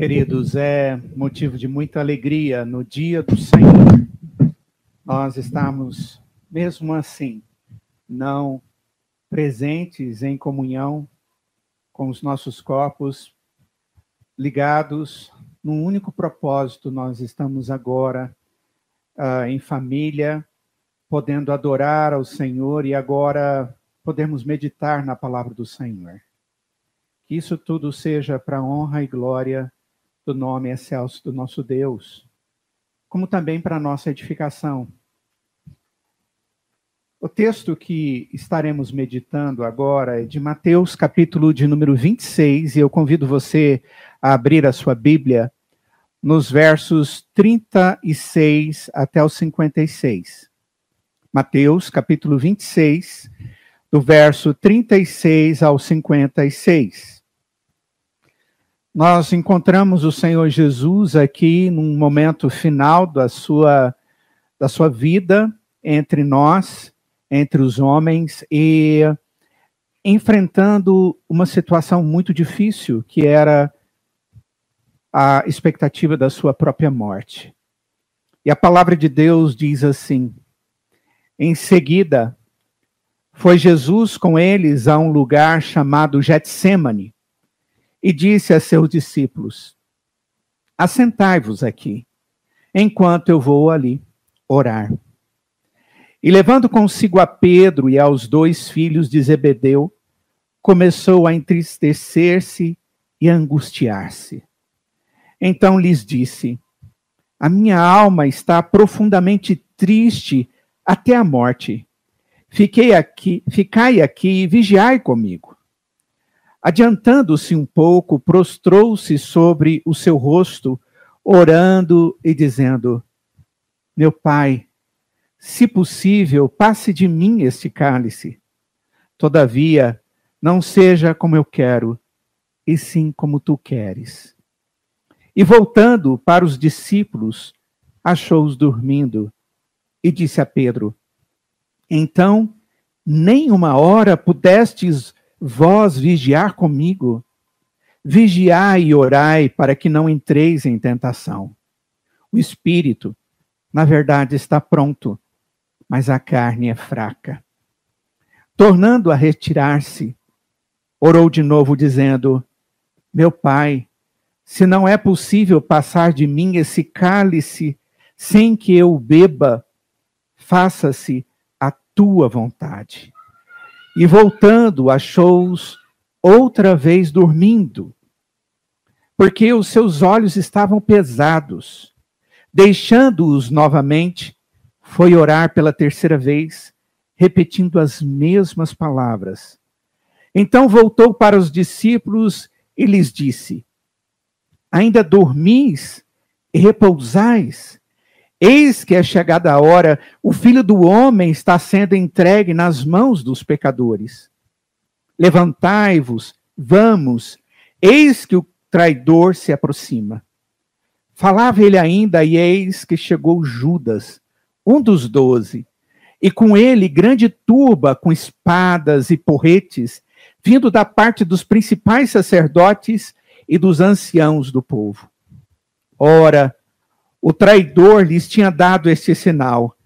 Queridos, é motivo de muita alegria no dia do Senhor. Nós estamos, mesmo assim, não presentes em comunhão com os nossos corpos ligados num único propósito. Nós estamos agora uh, em família, podendo adorar ao Senhor e agora podemos meditar na palavra do Senhor. Que isso tudo seja para honra e glória do nome excelso do nosso Deus, como também para nossa edificação. O texto que estaremos meditando agora é de Mateus, capítulo de número 26, e eu convido você a abrir a sua Bíblia nos versos 36 até os 56. Mateus, capítulo 26, do verso 36 ao 56 nós encontramos o Senhor Jesus aqui num momento final da sua, da sua vida entre nós, entre os homens, e enfrentando uma situação muito difícil, que era a expectativa da sua própria morte. E a palavra de Deus diz assim: em seguida, foi Jesus com eles a um lugar chamado Getsemane e disse a seus discípulos: Assentai-vos aqui, enquanto eu vou ali orar. E levando consigo a Pedro e aos dois filhos de Zebedeu, começou a entristecer-se e angustiar-se. Então lhes disse: A minha alma está profundamente triste até a morte. Fiquei aqui, ficai aqui e vigiai comigo. Adiantando-se um pouco, prostrou-se sobre o seu rosto, orando e dizendo: Meu pai, se possível, passe de mim este cálice. Todavia, não seja como eu quero, e sim como tu queres. E voltando para os discípulos, achou-os dormindo e disse a Pedro: Então, nem uma hora pudestes vós vigiar comigo. Vigiai e orai para que não entreis em tentação. O espírito, na verdade, está pronto, mas a carne é fraca. Tornando a retirar-se, orou de novo, dizendo: Meu pai, se não é possível passar de mim esse cálice sem que eu beba, faça-se a tua vontade. E voltando, achou-os outra vez dormindo, porque os seus olhos estavam pesados. Deixando-os novamente, foi orar pela terceira vez, repetindo as mesmas palavras. Então voltou para os discípulos e lhes disse: Ainda dormis e repousais? Eis que é chegada a hora, o filho do homem está sendo entregue nas mãos dos pecadores. Levantai-vos, vamos, eis que o traidor se aproxima. Falava ele ainda, e eis que chegou Judas, um dos doze, e com ele grande turba com espadas e porretes, vindo da parte dos principais sacerdotes e dos anciãos do povo. Ora, o traidor lhes tinha dado este sinal: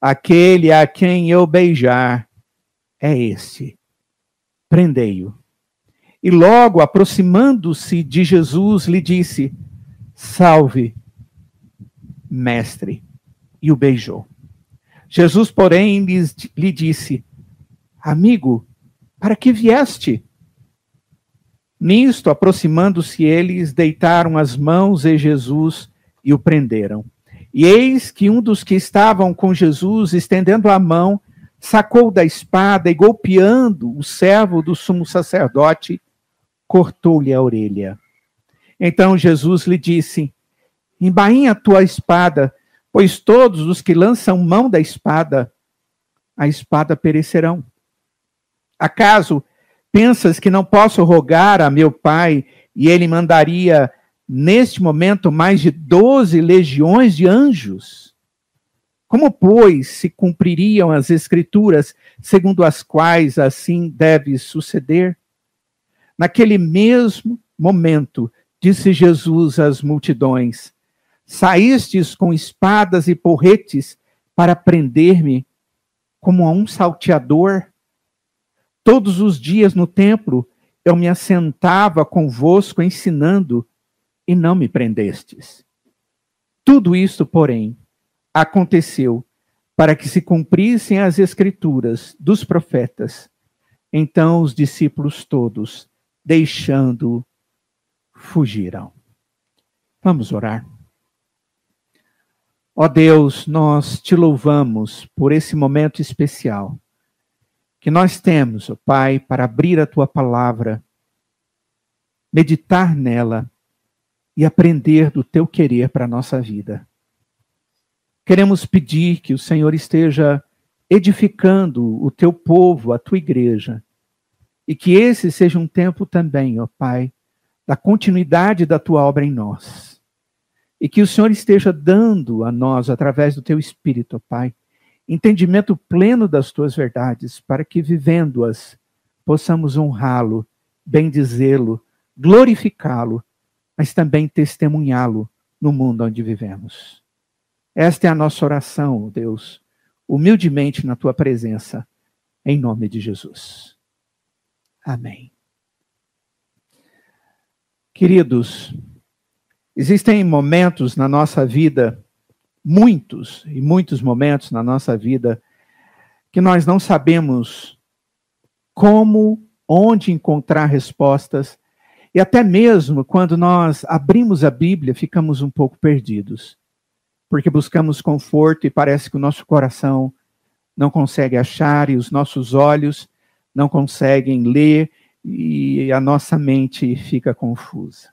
aquele a quem eu beijar é esse. Prendei-o. E logo, aproximando-se de Jesus, lhe disse: Salve, mestre. E o beijou. Jesus, porém, lhes, lhe disse: Amigo, para que vieste? Nisto, aproximando-se eles, deitaram as mãos em Jesus e o prenderam. E eis que um dos que estavam com Jesus, estendendo a mão, sacou da espada e, golpeando o servo do sumo sacerdote, cortou-lhe a orelha. Então Jesus lhe disse: Embainha a tua espada, pois todos os que lançam mão da espada, a espada perecerão. Acaso pensas que não posso rogar a meu pai e ele mandaria neste momento, mais de doze legiões de anjos. Como, pois, se cumpririam as Escrituras segundo as quais assim deve suceder? Naquele mesmo momento, Disse Jesus às multidões: Saístes com espadas e porretes para prender-me como a um salteador? Todos os dias no templo eu me assentava convosco ensinando e não me prendestes. Tudo isto, porém, aconteceu para que se cumprissem as escrituras dos profetas. Então os discípulos todos, deixando, fugiram. Vamos orar. Ó Deus, nós te louvamos por esse momento especial que nós temos, ó Pai, para abrir a tua palavra, meditar nela e aprender do teu querer para a nossa vida. Queremos pedir que o Senhor esteja edificando o teu povo, a tua igreja, e que esse seja um tempo também, ó Pai, da continuidade da tua obra em nós. E que o Senhor esteja dando a nós, através do teu Espírito, ó Pai, entendimento pleno das tuas verdades, para que, vivendo-as, possamos honrá-lo, bendizê-lo, glorificá-lo mas também testemunhá-lo no mundo onde vivemos. Esta é a nossa oração, Deus, humildemente na tua presença, em nome de Jesus. Amém. Queridos, existem momentos na nossa vida, muitos e muitos momentos na nossa vida, que nós não sabemos como, onde encontrar respostas e até mesmo quando nós abrimos a Bíblia, ficamos um pouco perdidos, porque buscamos conforto e parece que o nosso coração não consegue achar e os nossos olhos não conseguem ler e a nossa mente fica confusa.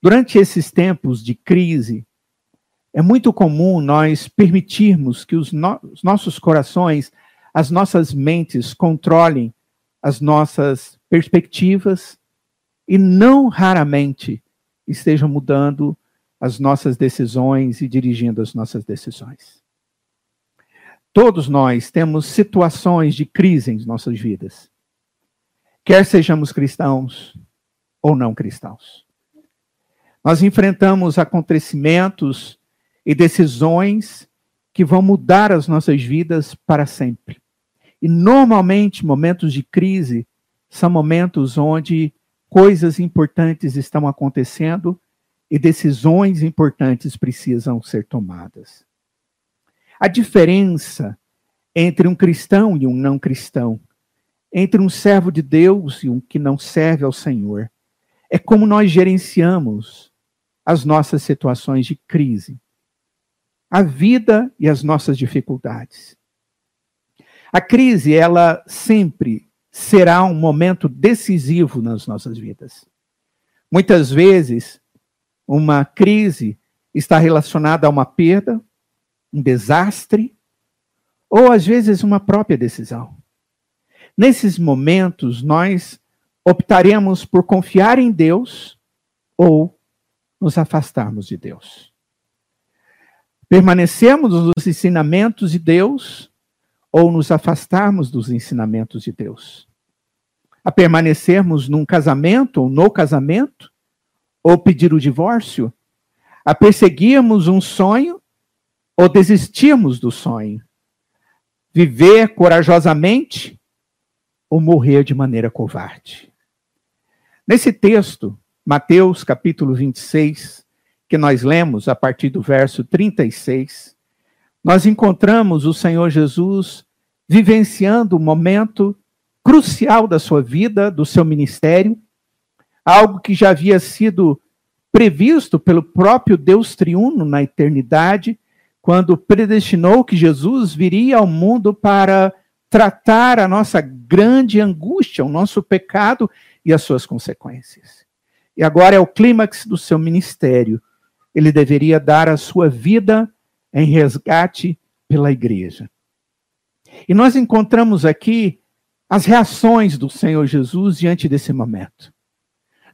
Durante esses tempos de crise, é muito comum nós permitirmos que os, no os nossos corações, as nossas mentes controlem as nossas perspectivas, e não raramente estejam mudando as nossas decisões e dirigindo as nossas decisões. Todos nós temos situações de crise em nossas vidas, quer sejamos cristãos ou não cristãos. Nós enfrentamos acontecimentos e decisões que vão mudar as nossas vidas para sempre. E normalmente momentos de crise são momentos onde coisas importantes estão acontecendo e decisões importantes precisam ser tomadas. A diferença entre um cristão e um não cristão, entre um servo de Deus e um que não serve ao Senhor, é como nós gerenciamos as nossas situações de crise, a vida e as nossas dificuldades. A crise, ela sempre será um momento decisivo nas nossas vidas. Muitas vezes, uma crise está relacionada a uma perda, um desastre, ou às vezes uma própria decisão. Nesses momentos, nós optaremos por confiar em Deus ou nos afastarmos de Deus. Permanecemos nos ensinamentos de Deus ou nos afastarmos dos ensinamentos de Deus. A permanecermos num casamento ou no casamento, ou pedir o divórcio, a perseguirmos um sonho ou desistirmos do sonho, viver corajosamente ou morrer de maneira covarde. Nesse texto, Mateus capítulo 26, que nós lemos a partir do verso 36, nós encontramos o Senhor Jesus vivenciando um momento crucial da sua vida, do seu ministério, algo que já havia sido previsto pelo próprio Deus triuno na eternidade, quando predestinou que Jesus viria ao mundo para tratar a nossa grande angústia, o nosso pecado e as suas consequências. E agora é o clímax do seu ministério. Ele deveria dar a sua vida em resgate pela igreja. E nós encontramos aqui as reações do Senhor Jesus diante desse momento.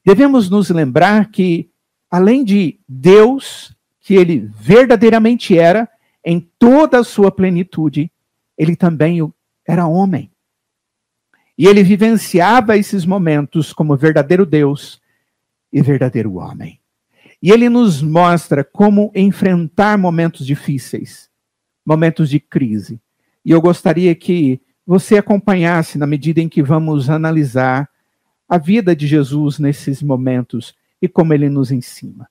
Devemos nos lembrar que, além de Deus, que ele verdadeiramente era, em toda a sua plenitude, ele também era homem. E ele vivenciava esses momentos como verdadeiro Deus e verdadeiro homem. E ele nos mostra como enfrentar momentos difíceis, momentos de crise. E eu gostaria que você acompanhasse na medida em que vamos analisar a vida de Jesus nesses momentos e como ele nos ensina.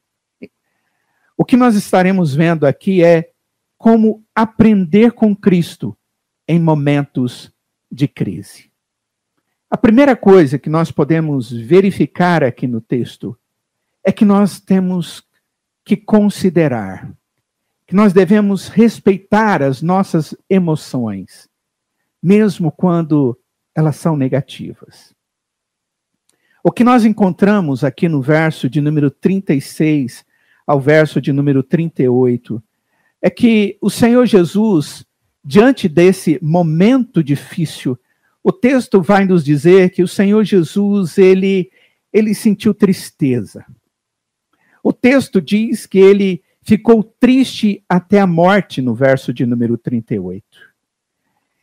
O que nós estaremos vendo aqui é como aprender com Cristo em momentos de crise. A primeira coisa que nós podemos verificar aqui no texto é que nós temos que considerar, que nós devemos respeitar as nossas emoções, mesmo quando elas são negativas. O que nós encontramos aqui no verso de número 36 ao verso de número 38 é que o Senhor Jesus, diante desse momento difícil, o texto vai nos dizer que o Senhor Jesus, ele, ele sentiu tristeza. Texto diz que ele ficou triste até a morte, no verso de número 38.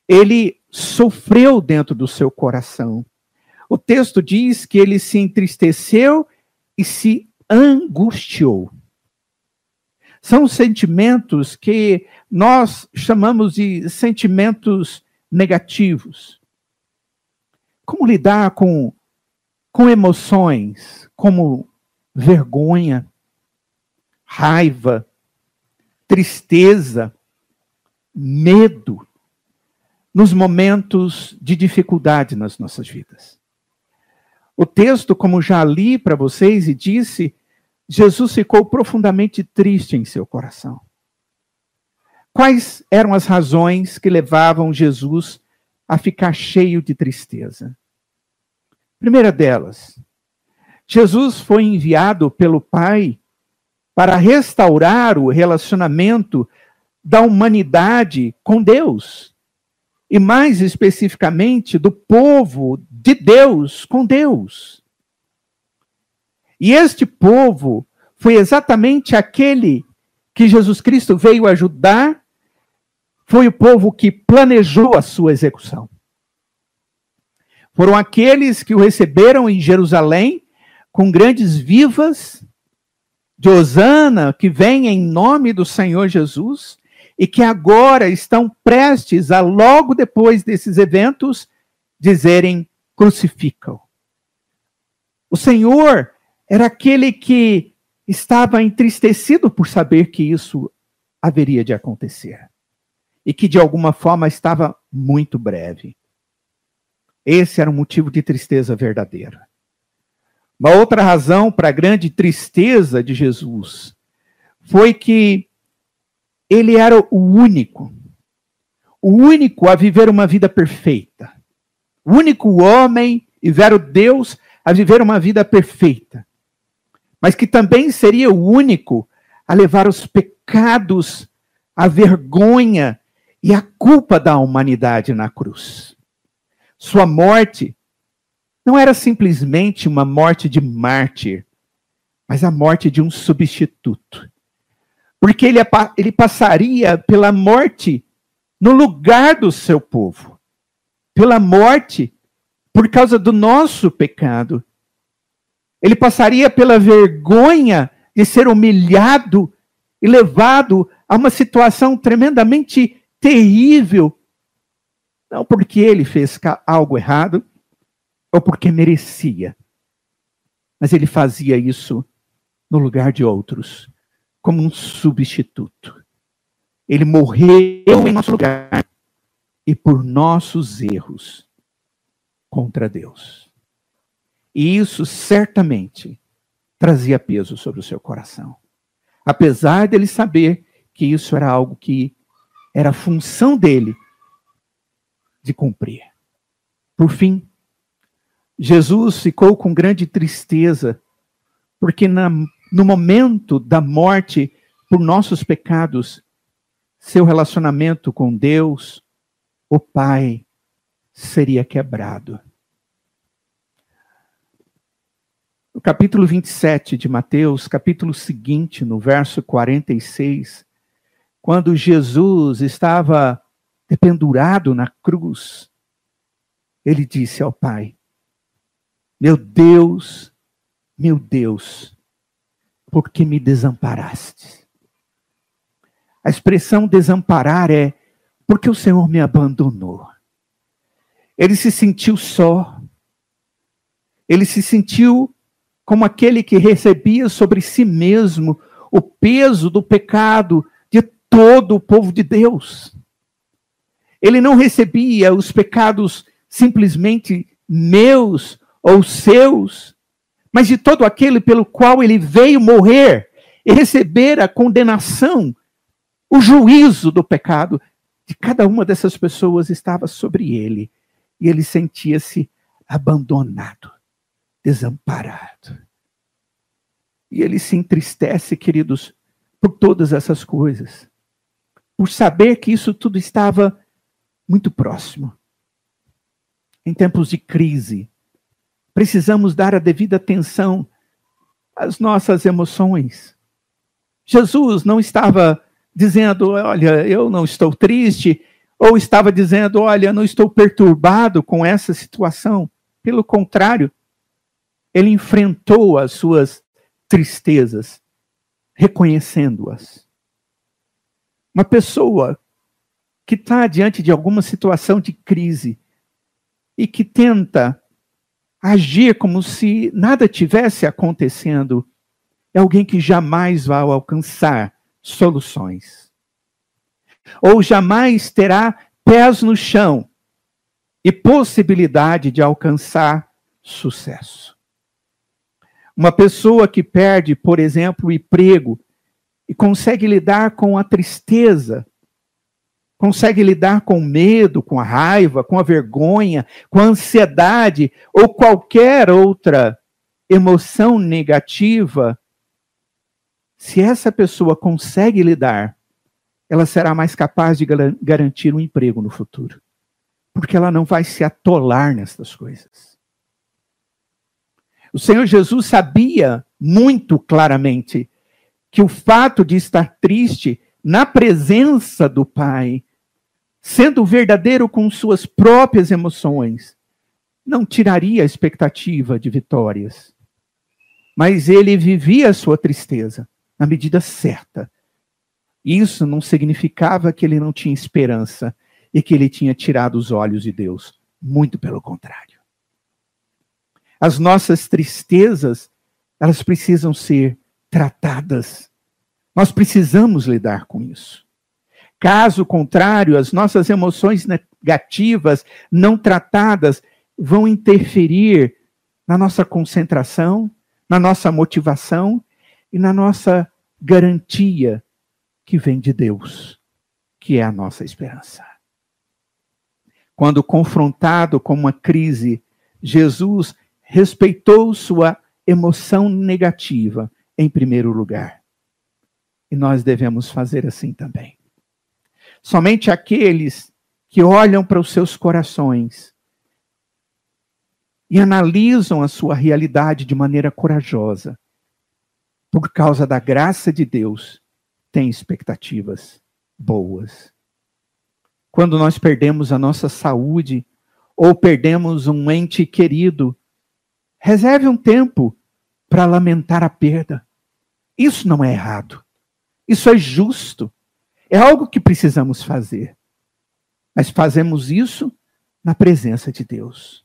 Ele sofreu dentro do seu coração. O texto diz que ele se entristeceu e se angustiou. São sentimentos que nós chamamos de sentimentos negativos. Como lidar com, com emoções como vergonha, raiva, tristeza, medo, nos momentos de dificuldade nas nossas vidas. O texto, como já li para vocês e disse, Jesus ficou profundamente triste em seu coração. Quais eram as razões que levavam Jesus a ficar cheio de tristeza? Primeira delas, Jesus foi enviado pelo Pai para restaurar o relacionamento da humanidade com Deus. E mais especificamente, do povo de Deus com Deus. E este povo foi exatamente aquele que Jesus Cristo veio ajudar, foi o povo que planejou a sua execução. Foram aqueles que o receberam em Jerusalém com grandes vivas de Osana, que vem em nome do Senhor Jesus, e que agora estão prestes a, logo depois desses eventos, dizerem: crucificam. O Senhor era aquele que estava entristecido por saber que isso haveria de acontecer. E que de alguma forma estava muito breve. Esse era um motivo de tristeza verdadeira. Uma outra razão para a grande tristeza de Jesus foi que ele era o único, o único a viver uma vida perfeita, o único homem e vero Deus a viver uma vida perfeita, mas que também seria o único a levar os pecados, a vergonha e a culpa da humanidade na cruz. Sua morte não era simplesmente uma morte de mártir, mas a morte de um substituto. Porque ele, ele passaria pela morte no lugar do seu povo, pela morte por causa do nosso pecado. Ele passaria pela vergonha de ser humilhado e levado a uma situação tremendamente terrível. Não porque ele fez algo errado, ou porque merecia. Mas ele fazia isso no lugar de outros, como um substituto. Ele morreu em nosso lugar e por nossos erros contra Deus. E isso certamente trazia peso sobre o seu coração. Apesar dele saber que isso era algo que era função dele de cumprir. Por fim, Jesus ficou com grande tristeza, porque na, no momento da morte por nossos pecados, seu relacionamento com Deus, o Pai, seria quebrado. No capítulo 27 de Mateus, capítulo seguinte, no verso 46, quando Jesus estava dependurado na cruz, ele disse ao Pai: meu Deus, Meu Deus, por que me desamparaste? A expressão desamparar é porque o Senhor me abandonou. Ele se sentiu só. Ele se sentiu como aquele que recebia sobre si mesmo o peso do pecado de todo o povo de Deus. Ele não recebia os pecados simplesmente meus ou seus, mas de todo aquele pelo qual ele veio morrer e receber a condenação, o juízo do pecado de cada uma dessas pessoas estava sobre ele. E ele sentia-se abandonado, desamparado. E ele se entristece, queridos, por todas essas coisas. Por saber que isso tudo estava muito próximo. Em tempos de crise, precisamos dar a devida atenção às nossas emoções. Jesus não estava dizendo, olha, eu não estou triste, ou estava dizendo, olha, não estou perturbado com essa situação. Pelo contrário, ele enfrentou as suas tristezas, reconhecendo-as. Uma pessoa que está diante de alguma situação de crise e que tenta agir como se nada tivesse acontecendo, é alguém que jamais vai alcançar soluções. Ou jamais terá pés no chão e possibilidade de alcançar sucesso. Uma pessoa que perde, por exemplo, o emprego e consegue lidar com a tristeza, consegue lidar com o medo, com a raiva, com a vergonha, com a ansiedade ou qualquer outra emoção negativa, se essa pessoa consegue lidar, ela será mais capaz de garantir um emprego no futuro. Porque ela não vai se atolar nessas coisas. O Senhor Jesus sabia muito claramente que o fato de estar triste na presença do Pai, sendo verdadeiro com suas próprias emoções, não tiraria a expectativa de vitórias. Mas ele vivia a sua tristeza na medida certa. Isso não significava que ele não tinha esperança e que ele tinha tirado os olhos de Deus. Muito pelo contrário as nossas tristezas, elas precisam ser tratadas. Nós precisamos lidar com isso. Caso contrário, as nossas emoções negativas não tratadas vão interferir na nossa concentração, na nossa motivação e na nossa garantia que vem de Deus, que é a nossa esperança. Quando confrontado com uma crise, Jesus respeitou sua emoção negativa em primeiro lugar. E nós devemos fazer assim também. Somente aqueles que olham para os seus corações e analisam a sua realidade de maneira corajosa, por causa da graça de Deus, têm expectativas boas. Quando nós perdemos a nossa saúde ou perdemos um ente querido, Reserve um tempo para lamentar a perda. Isso não é errado. Isso é justo. É algo que precisamos fazer. Mas fazemos isso na presença de Deus.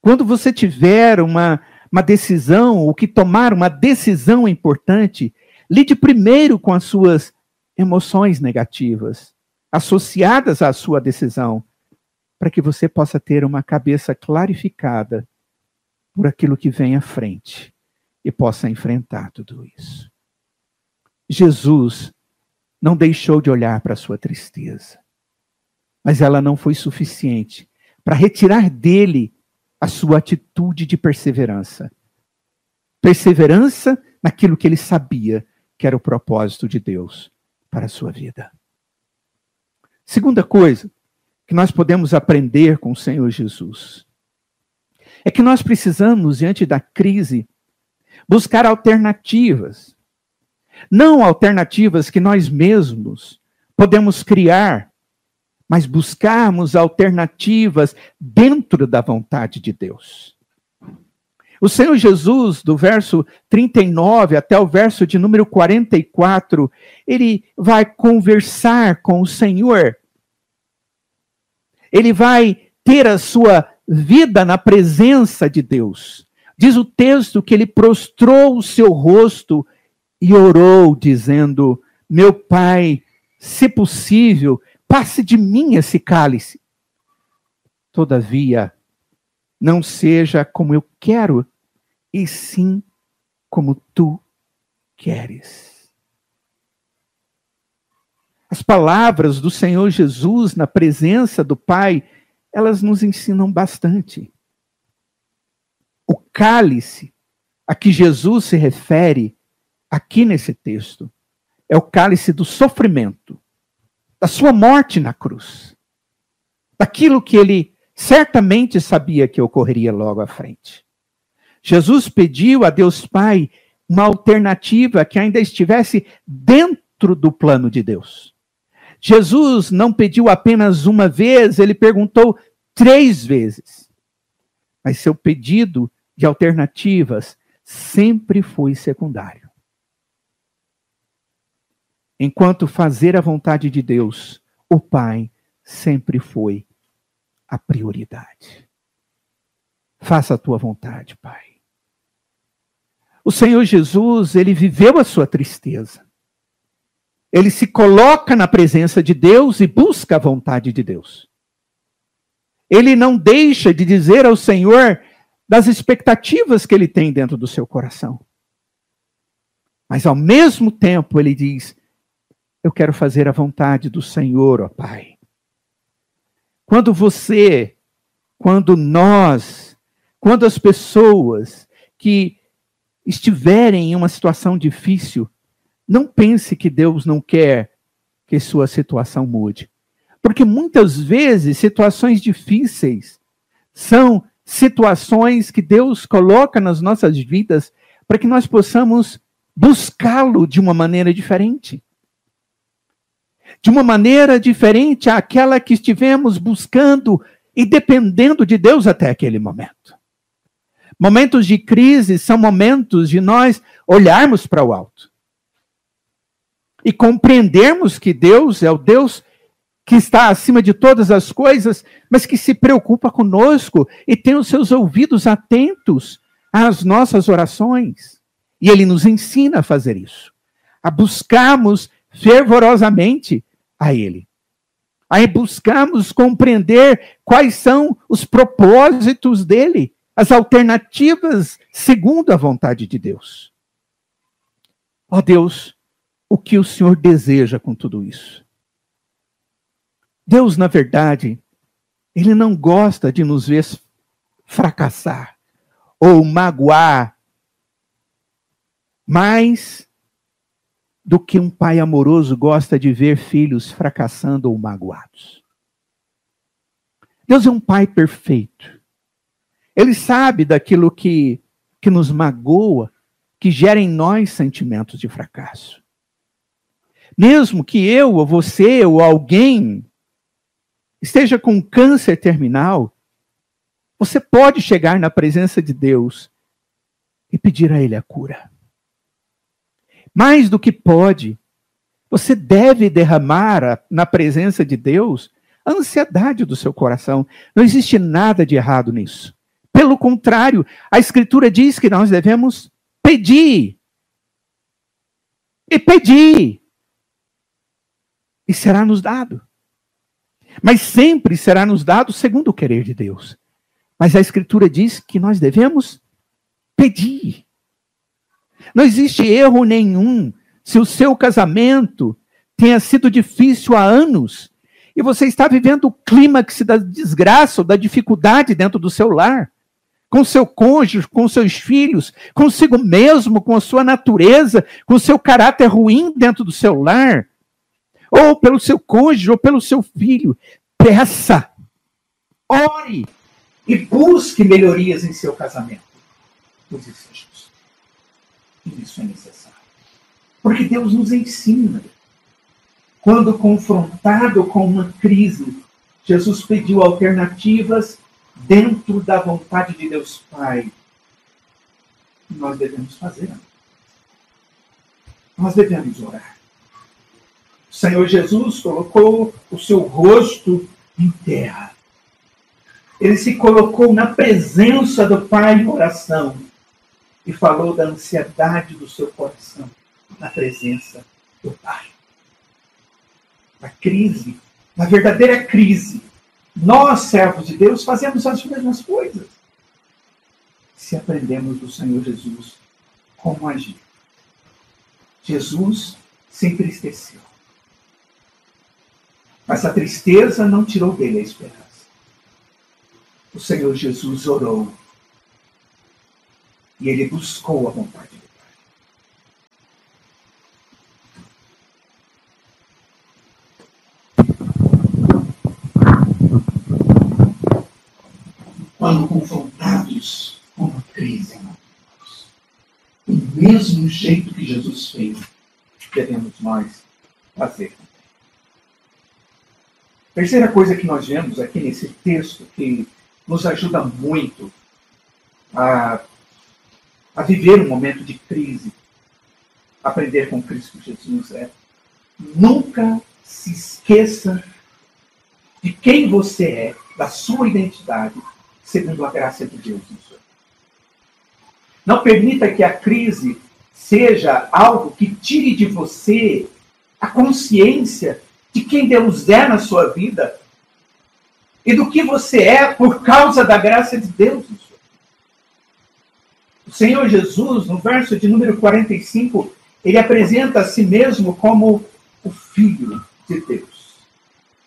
Quando você tiver uma, uma decisão, ou que tomar uma decisão importante, lide primeiro com as suas emoções negativas associadas à sua decisão, para que você possa ter uma cabeça clarificada por aquilo que vem à frente e possa enfrentar tudo isso. Jesus não deixou de olhar para a sua tristeza, mas ela não foi suficiente para retirar dele a sua atitude de perseverança. Perseverança naquilo que ele sabia que era o propósito de Deus para a sua vida. Segunda coisa que nós podemos aprender com o Senhor Jesus é que nós precisamos, diante da crise, buscar alternativas. Não alternativas que nós mesmos podemos criar, mas buscarmos alternativas dentro da vontade de Deus. O Senhor Jesus, do verso 39 até o verso de número 44, ele vai conversar com o Senhor. Ele vai ter a sua vida na presença de Deus. Diz o texto que ele prostrou o seu rosto e orou, dizendo: Meu pai, se possível, passe de mim esse cálice. Todavia, não seja como eu quero, e sim como tu queres. As palavras do Senhor Jesus na presença do Pai, elas nos ensinam bastante. O cálice a que Jesus se refere aqui nesse texto é o cálice do sofrimento, da sua morte na cruz, daquilo que ele certamente sabia que ocorreria logo à frente. Jesus pediu a Deus Pai uma alternativa que ainda estivesse dentro do plano de Deus. Jesus não pediu apenas uma vez, ele perguntou três vezes. Mas seu pedido de alternativas sempre foi secundário. Enquanto fazer a vontade de Deus, o Pai sempre foi a prioridade. Faça a tua vontade, Pai. O Senhor Jesus, ele viveu a sua tristeza. Ele se coloca na presença de Deus e busca a vontade de Deus. Ele não deixa de dizer ao Senhor das expectativas que ele tem dentro do seu coração. Mas ao mesmo tempo ele diz: Eu quero fazer a vontade do Senhor, ó Pai. Quando você, quando nós, quando as pessoas que estiverem em uma situação difícil, não pense que Deus não quer que sua situação mude. Porque muitas vezes situações difíceis são situações que Deus coloca nas nossas vidas para que nós possamos buscá-lo de uma maneira diferente. De uma maneira diferente àquela que estivemos buscando e dependendo de Deus até aquele momento. Momentos de crise são momentos de nós olharmos para o alto e compreendermos que Deus é o Deus que está acima de todas as coisas, mas que se preocupa conosco e tem os seus ouvidos atentos às nossas orações. E ele nos ensina a fazer isso, a buscarmos fervorosamente a ele, a buscarmos compreender quais são os propósitos dele as alternativas segundo a vontade de Deus. Ó oh Deus, o que o Senhor deseja com tudo isso? Deus, na verdade, ele não gosta de nos ver fracassar ou magoar mais do que um pai amoroso gosta de ver filhos fracassando ou magoados. Deus é um pai perfeito. Ele sabe daquilo que, que nos magoa, que gera em nós sentimentos de fracasso. Mesmo que eu, ou você, ou alguém esteja com câncer terminal, você pode chegar na presença de Deus e pedir a Ele a cura. Mais do que pode, você deve derramar na presença de Deus a ansiedade do seu coração. Não existe nada de errado nisso. Pelo contrário, a Escritura diz que nós devemos pedir. E pedir. E será nos dado. Mas sempre será nos dado segundo o querer de Deus. Mas a Escritura diz que nós devemos pedir. Não existe erro nenhum se o seu casamento tenha sido difícil há anos e você está vivendo o clímax da desgraça ou da dificuldade dentro do seu lar com seu cônjuge, com seus filhos, consigo mesmo, com a sua natureza, com seu caráter ruim dentro do seu lar, ou pelo seu cônjuge, ou pelo seu filho. Peça, ore e busque melhorias em seu casamento. Pois isso Isso é necessário. Porque Deus nos ensina. Quando confrontado com uma crise, Jesus pediu alternativas dentro da vontade de Deus Pai. nós devemos fazer. Nós devemos orar. O Senhor Jesus colocou o seu rosto em terra. Ele se colocou na presença do Pai em oração e falou da ansiedade do seu coração na presença do Pai. A crise, na verdadeira crise, nós, servos de Deus, fazemos as mesmas coisas. Se aprendemos do Senhor Jesus como agir. Jesus se entristeceu. Mas a tristeza não tirou dele a esperança. O Senhor Jesus orou. E ele buscou a vontade de Deus. quando confrontados com uma crise, do mesmo jeito que Jesus fez, devemos nós fazer. Terceira coisa que nós vemos aqui nesse texto que nos ajuda muito a, a viver um momento de crise, aprender com Cristo Jesus é nunca se esqueça de quem você é, da sua identidade segundo a graça de Deus. Não permita que a crise seja algo que tire de você a consciência de quem Deus é na sua vida e do que você é por causa da graça de Deus. O Senhor Jesus, no verso de número 45, ele apresenta a si mesmo como o Filho de Deus.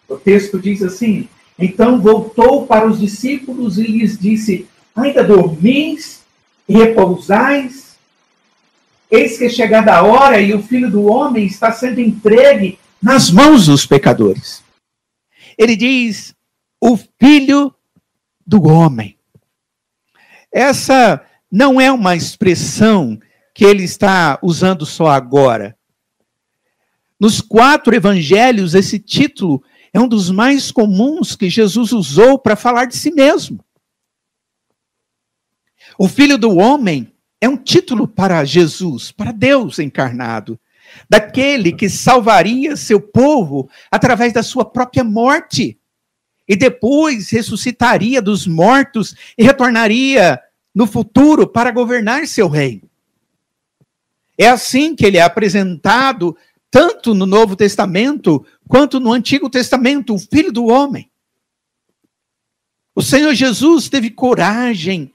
O texto diz assim: então voltou para os discípulos e lhes disse: Ainda dormis e repousais? Eis que é chegada a hora e o filho do homem está sendo entregue nas mãos dos pecadores. Ele diz: o filho do homem. Essa não é uma expressão que ele está usando só agora. Nos quatro evangelhos, esse título é um dos mais comuns que Jesus usou para falar de si mesmo. O Filho do Homem é um título para Jesus, para Deus encarnado, daquele que salvaria seu povo através da sua própria morte e depois ressuscitaria dos mortos e retornaria no futuro para governar seu reino. É assim que ele é apresentado tanto no Novo Testamento quanto no Antigo Testamento, o Filho do Homem. O Senhor Jesus teve coragem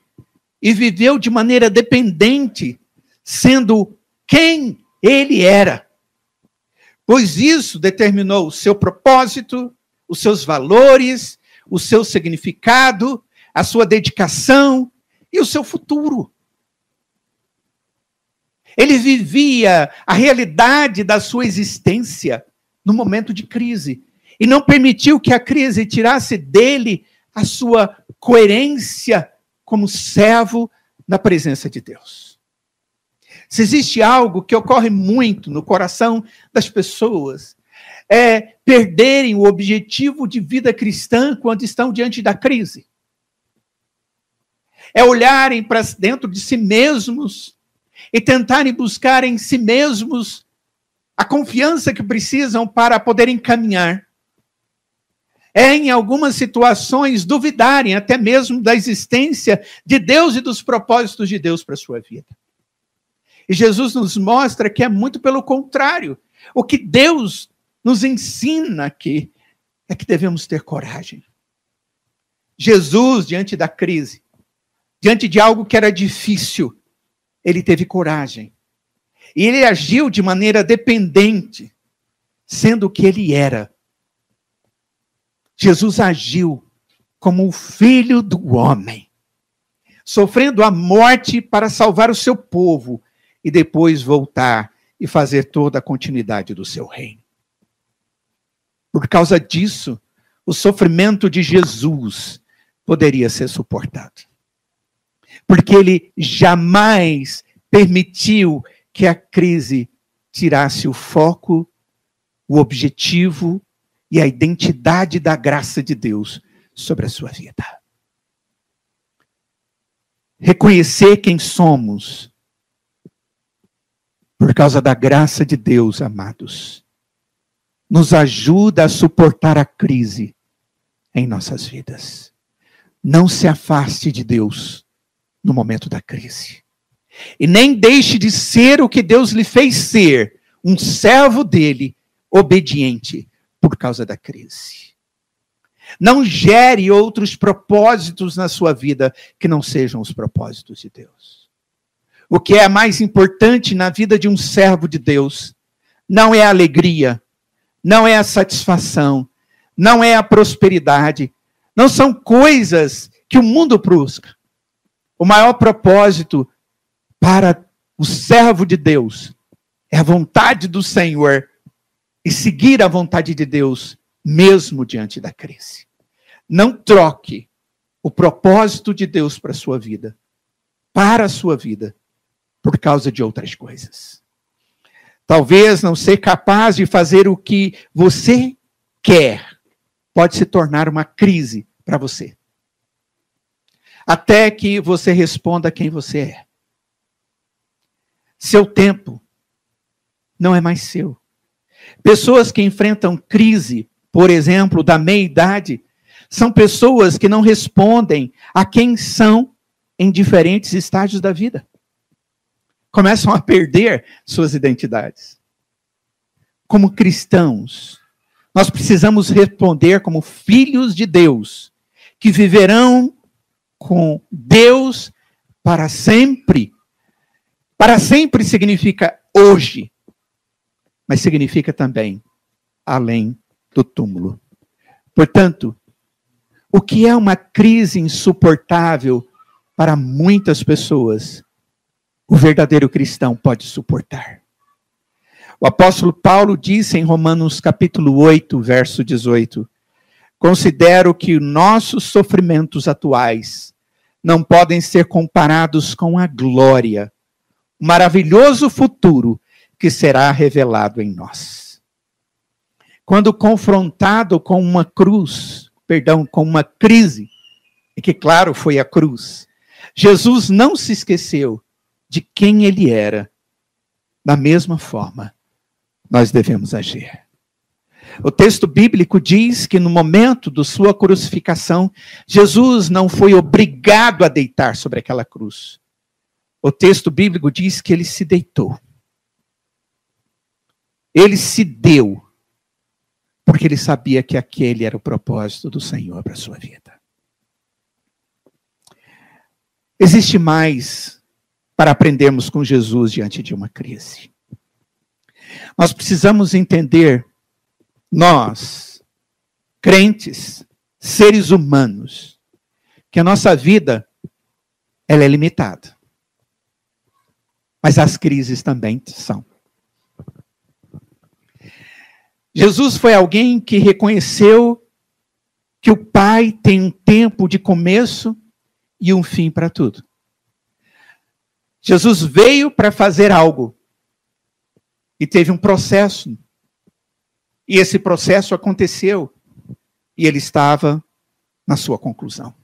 e viveu de maneira dependente, sendo quem ele era. Pois isso determinou o seu propósito, os seus valores, o seu significado, a sua dedicação e o seu futuro. Ele vivia a realidade da sua existência no momento de crise e não permitiu que a crise tirasse dele a sua coerência como servo na presença de Deus. Se existe algo que ocorre muito no coração das pessoas, é perderem o objetivo de vida cristã quando estão diante da crise. É olharem para dentro de si mesmos e tentarem buscar em si mesmos a confiança que precisam para poderem caminhar. É, em algumas situações, duvidarem até mesmo da existência de Deus e dos propósitos de Deus para a sua vida. E Jesus nos mostra que é muito pelo contrário. O que Deus nos ensina aqui é que devemos ter coragem. Jesus, diante da crise, diante de algo que era difícil, ele teve coragem. E ele agiu de maneira dependente, sendo o que ele era. Jesus agiu como o filho do homem, sofrendo a morte para salvar o seu povo e depois voltar e fazer toda a continuidade do seu reino. Por causa disso, o sofrimento de Jesus poderia ser suportado porque ele jamais permitiu que a crise tirasse o foco, o objetivo e a identidade da graça de Deus sobre a sua vida. Reconhecer quem somos por causa da graça de Deus, amados, nos ajuda a suportar a crise em nossas vidas. Não se afaste de Deus no momento da crise. E nem deixe de ser o que Deus lhe fez ser, um servo dele, obediente, por causa da crise. Não gere outros propósitos na sua vida que não sejam os propósitos de Deus. O que é mais importante na vida de um servo de Deus não é a alegria, não é a satisfação, não é a prosperidade, não são coisas que o mundo busca. O maior propósito para o servo de Deus é a vontade do Senhor e seguir a vontade de Deus, mesmo diante da crise. Não troque o propósito de Deus para a sua vida, para a sua vida, por causa de outras coisas. Talvez não ser capaz de fazer o que você quer pode se tornar uma crise para você. Até que você responda quem você é. Seu tempo não é mais seu. Pessoas que enfrentam crise, por exemplo, da meia-idade, são pessoas que não respondem a quem são em diferentes estágios da vida. Começam a perder suas identidades. Como cristãos, nós precisamos responder como filhos de Deus, que viverão com Deus para sempre para sempre significa hoje, mas significa também além do túmulo. Portanto, o que é uma crise insuportável para muitas pessoas, o verdadeiro cristão pode suportar. O apóstolo Paulo disse em Romanos capítulo 8, verso 18: Considero que nossos sofrimentos atuais não podem ser comparados com a glória maravilhoso futuro que será revelado em nós. Quando confrontado com uma cruz, perdão, com uma crise, e que claro foi a cruz, Jesus não se esqueceu de quem ele era. Da mesma forma, nós devemos agir. O texto bíblico diz que no momento da sua crucificação, Jesus não foi obrigado a deitar sobre aquela cruz. O texto bíblico diz que ele se deitou. Ele se deu, porque ele sabia que aquele era o propósito do Senhor para a sua vida. Existe mais para aprendermos com Jesus diante de uma crise. Nós precisamos entender, nós, crentes, seres humanos, que a nossa vida ela é limitada. Mas as crises também são. Jesus foi alguém que reconheceu que o Pai tem um tempo de começo e um fim para tudo. Jesus veio para fazer algo e teve um processo. E esse processo aconteceu e ele estava na sua conclusão.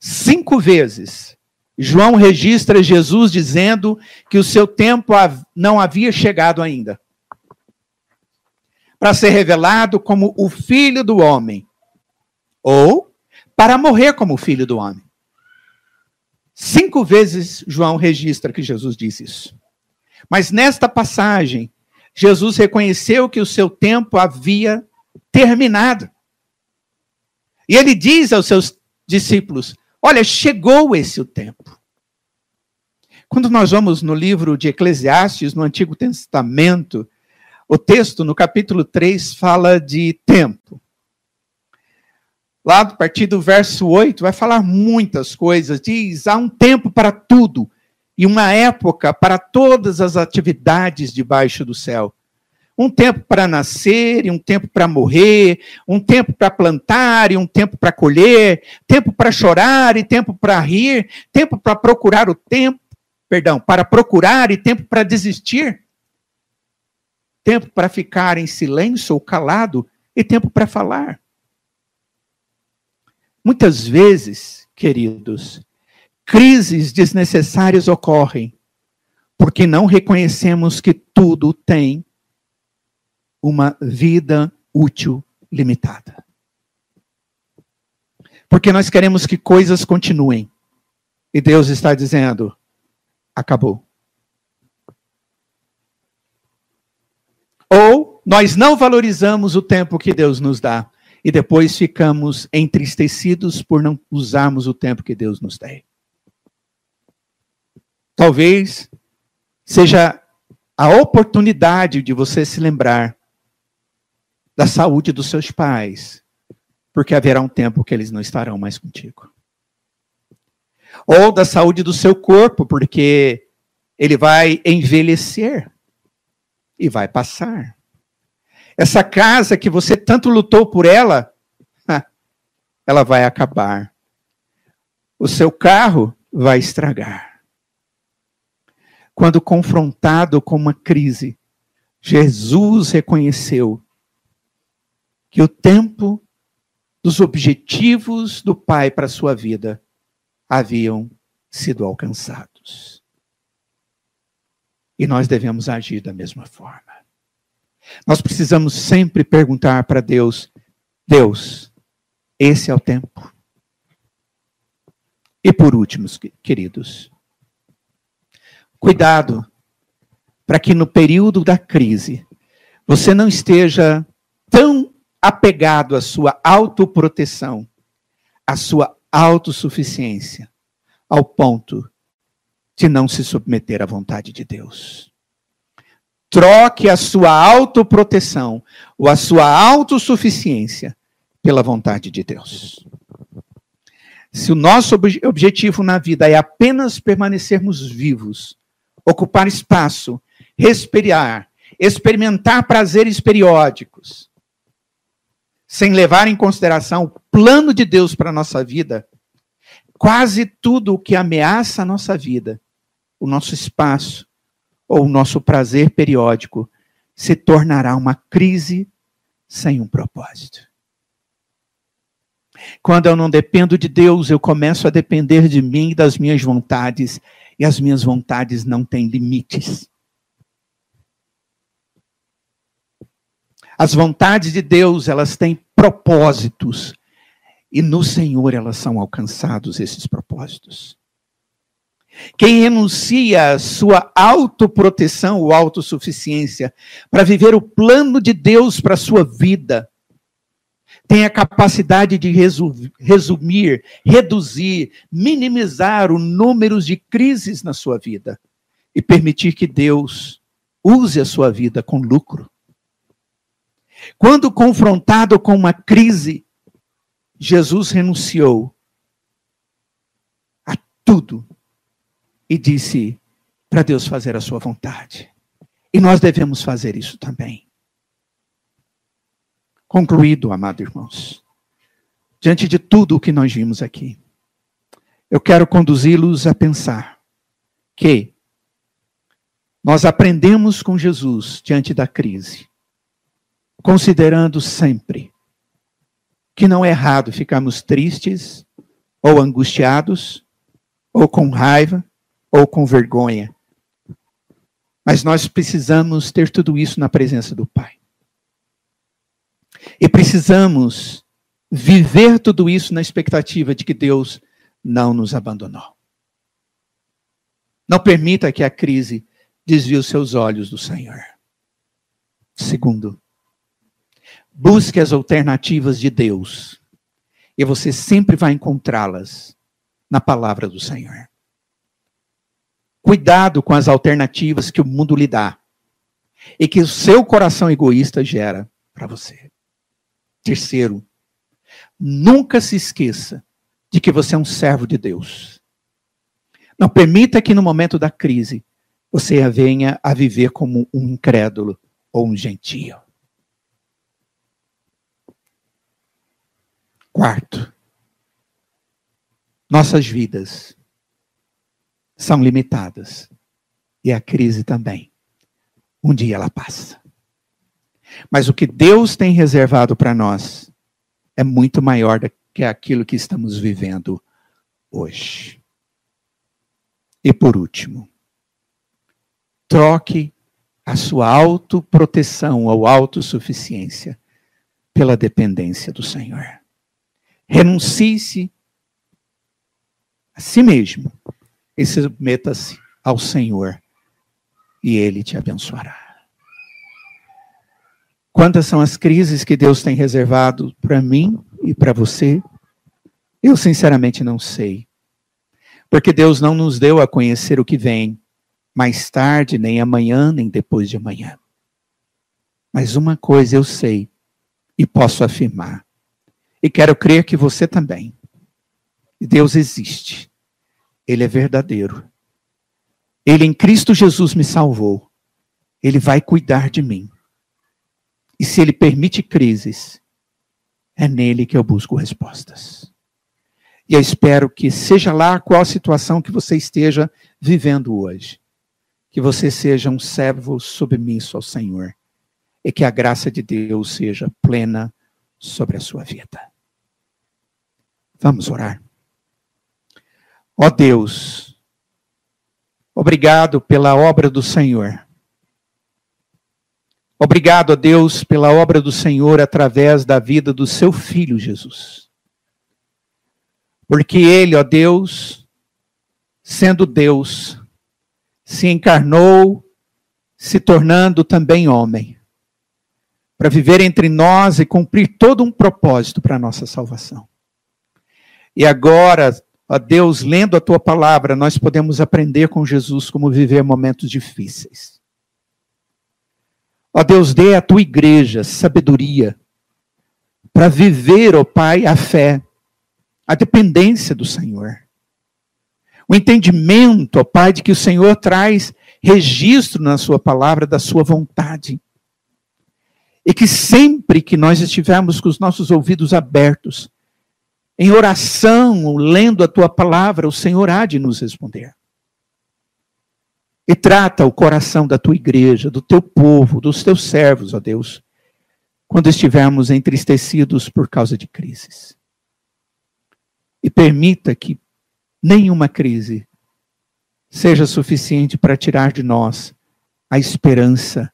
Cinco vezes João registra Jesus dizendo que o seu tempo não havia chegado ainda para ser revelado como o filho do homem, ou para morrer como o filho do homem. Cinco vezes João registra que Jesus disse isso. Mas nesta passagem, Jesus reconheceu que o seu tempo havia terminado. E ele diz aos seus discípulos: Olha, chegou esse o tempo. Quando nós vamos no livro de Eclesiastes, no Antigo Testamento, o texto, no capítulo 3, fala de tempo. Lá, a partir do verso 8, vai falar muitas coisas. Diz: há um tempo para tudo e uma época para todas as atividades debaixo do céu um tempo para nascer e um tempo para morrer, um tempo para plantar e um tempo para colher, tempo para chorar e tempo para rir, tempo para procurar o tempo, perdão, para procurar e tempo para desistir, tempo para ficar em silêncio ou calado e tempo para falar. Muitas vezes, queridos, crises desnecessárias ocorrem porque não reconhecemos que tudo tem uma vida útil limitada. Porque nós queremos que coisas continuem. E Deus está dizendo: acabou. Ou nós não valorizamos o tempo que Deus nos dá e depois ficamos entristecidos por não usarmos o tempo que Deus nos dá. Talvez seja a oportunidade de você se lembrar da saúde dos seus pais, porque haverá um tempo que eles não estarão mais contigo. Ou da saúde do seu corpo, porque ele vai envelhecer e vai passar. Essa casa que você tanto lutou por ela, ela vai acabar. O seu carro vai estragar. Quando confrontado com uma crise, Jesus reconheceu que o tempo dos objetivos do Pai para a sua vida haviam sido alcançados. E nós devemos agir da mesma forma. Nós precisamos sempre perguntar para Deus: Deus, esse é o tempo. E por último, queridos, cuidado para que no período da crise você não esteja tão apegado à sua autoproteção, à sua autossuficiência, ao ponto de não se submeter à vontade de Deus. Troque a sua autoproteção ou a sua autossuficiência pela vontade de Deus. Se o nosso ob objetivo na vida é apenas permanecermos vivos, ocupar espaço, respirar, experimentar prazeres periódicos, sem levar em consideração o plano de Deus para a nossa vida, quase tudo o que ameaça a nossa vida, o nosso espaço, ou o nosso prazer periódico se tornará uma crise sem um propósito. Quando eu não dependo de Deus, eu começo a depender de mim e das minhas vontades, e as minhas vontades não têm limites. As vontades de Deus, elas têm propósitos, e no Senhor elas são alcançados esses propósitos. Quem renuncia à sua autoproteção ou autossuficiência para viver o plano de Deus para a sua vida, tem a capacidade de resumir, reduzir, minimizar o número de crises na sua vida e permitir que Deus use a sua vida com lucro. Quando confrontado com uma crise, Jesus renunciou a tudo e disse para Deus fazer a sua vontade. E nós devemos fazer isso também. Concluído, amado irmãos, diante de tudo o que nós vimos aqui, eu quero conduzi-los a pensar que nós aprendemos com Jesus diante da crise, considerando sempre que não é errado ficarmos tristes ou angustiados ou com raiva ou com vergonha. Mas nós precisamos ter tudo isso na presença do Pai. E precisamos viver tudo isso na expectativa de que Deus não nos abandonou. Não permita que a crise desvie os seus olhos do Senhor. Segundo, busque as alternativas de Deus. E você sempre vai encontrá-las na palavra do Senhor. Cuidado com as alternativas que o mundo lhe dá e que o seu coração egoísta gera para você. Terceiro, nunca se esqueça de que você é um servo de Deus. Não permita que no momento da crise você venha a viver como um incrédulo ou um gentio. Quarto, nossas vidas são limitadas. E a crise também. Um dia ela passa. Mas o que Deus tem reservado para nós é muito maior do que aquilo que estamos vivendo hoje. E por último, Troque a sua autoproteção ou autossuficiência pela dependência do Senhor. Renuncie-se a si mesmo e submeta-se ao Senhor e Ele te abençoará. Quantas são as crises que Deus tem reservado para mim e para você? Eu sinceramente não sei. Porque Deus não nos deu a conhecer o que vem mais tarde, nem amanhã, nem depois de amanhã. Mas uma coisa eu sei e posso afirmar, e quero crer que você também. Deus existe. Ele é verdadeiro. Ele em Cristo Jesus me salvou. Ele vai cuidar de mim. E se ele permite crises, é nele que eu busco respostas. E eu espero que, seja lá qual a situação que você esteja vivendo hoje, que você seja um servo submisso ao Senhor e que a graça de Deus seja plena sobre a sua vida. Vamos orar. Ó Deus, obrigado pela obra do Senhor. Obrigado a Deus pela obra do Senhor através da vida do seu filho Jesus. Porque ele, ó Deus, sendo Deus, se encarnou, se tornando também homem, para viver entre nós e cumprir todo um propósito para a nossa salvação. E agora, ó Deus, lendo a tua palavra, nós podemos aprender com Jesus como viver momentos difíceis. Ó Deus, dê à tua igreja sabedoria para viver, ó Pai, a fé, a dependência do Senhor. O entendimento, ó Pai, de que o Senhor traz registro na Sua palavra da Sua vontade. E que sempre que nós estivermos com os nossos ouvidos abertos, em oração, lendo a Tua palavra, o Senhor há de nos responder. E trata o coração da tua igreja, do teu povo, dos teus servos, ó Deus, quando estivermos entristecidos por causa de crises. E permita que nenhuma crise seja suficiente para tirar de nós a esperança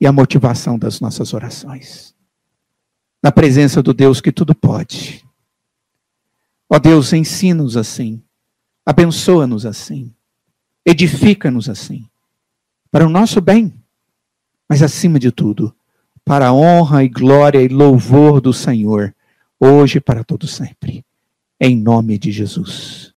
e a motivação das nossas orações. Na presença do Deus que tudo pode. Ó Deus, ensina-nos assim, abençoa-nos assim Edifica-nos assim, para o nosso bem, mas acima de tudo, para a honra e glória e louvor do Senhor, hoje e para todo sempre. Em nome de Jesus.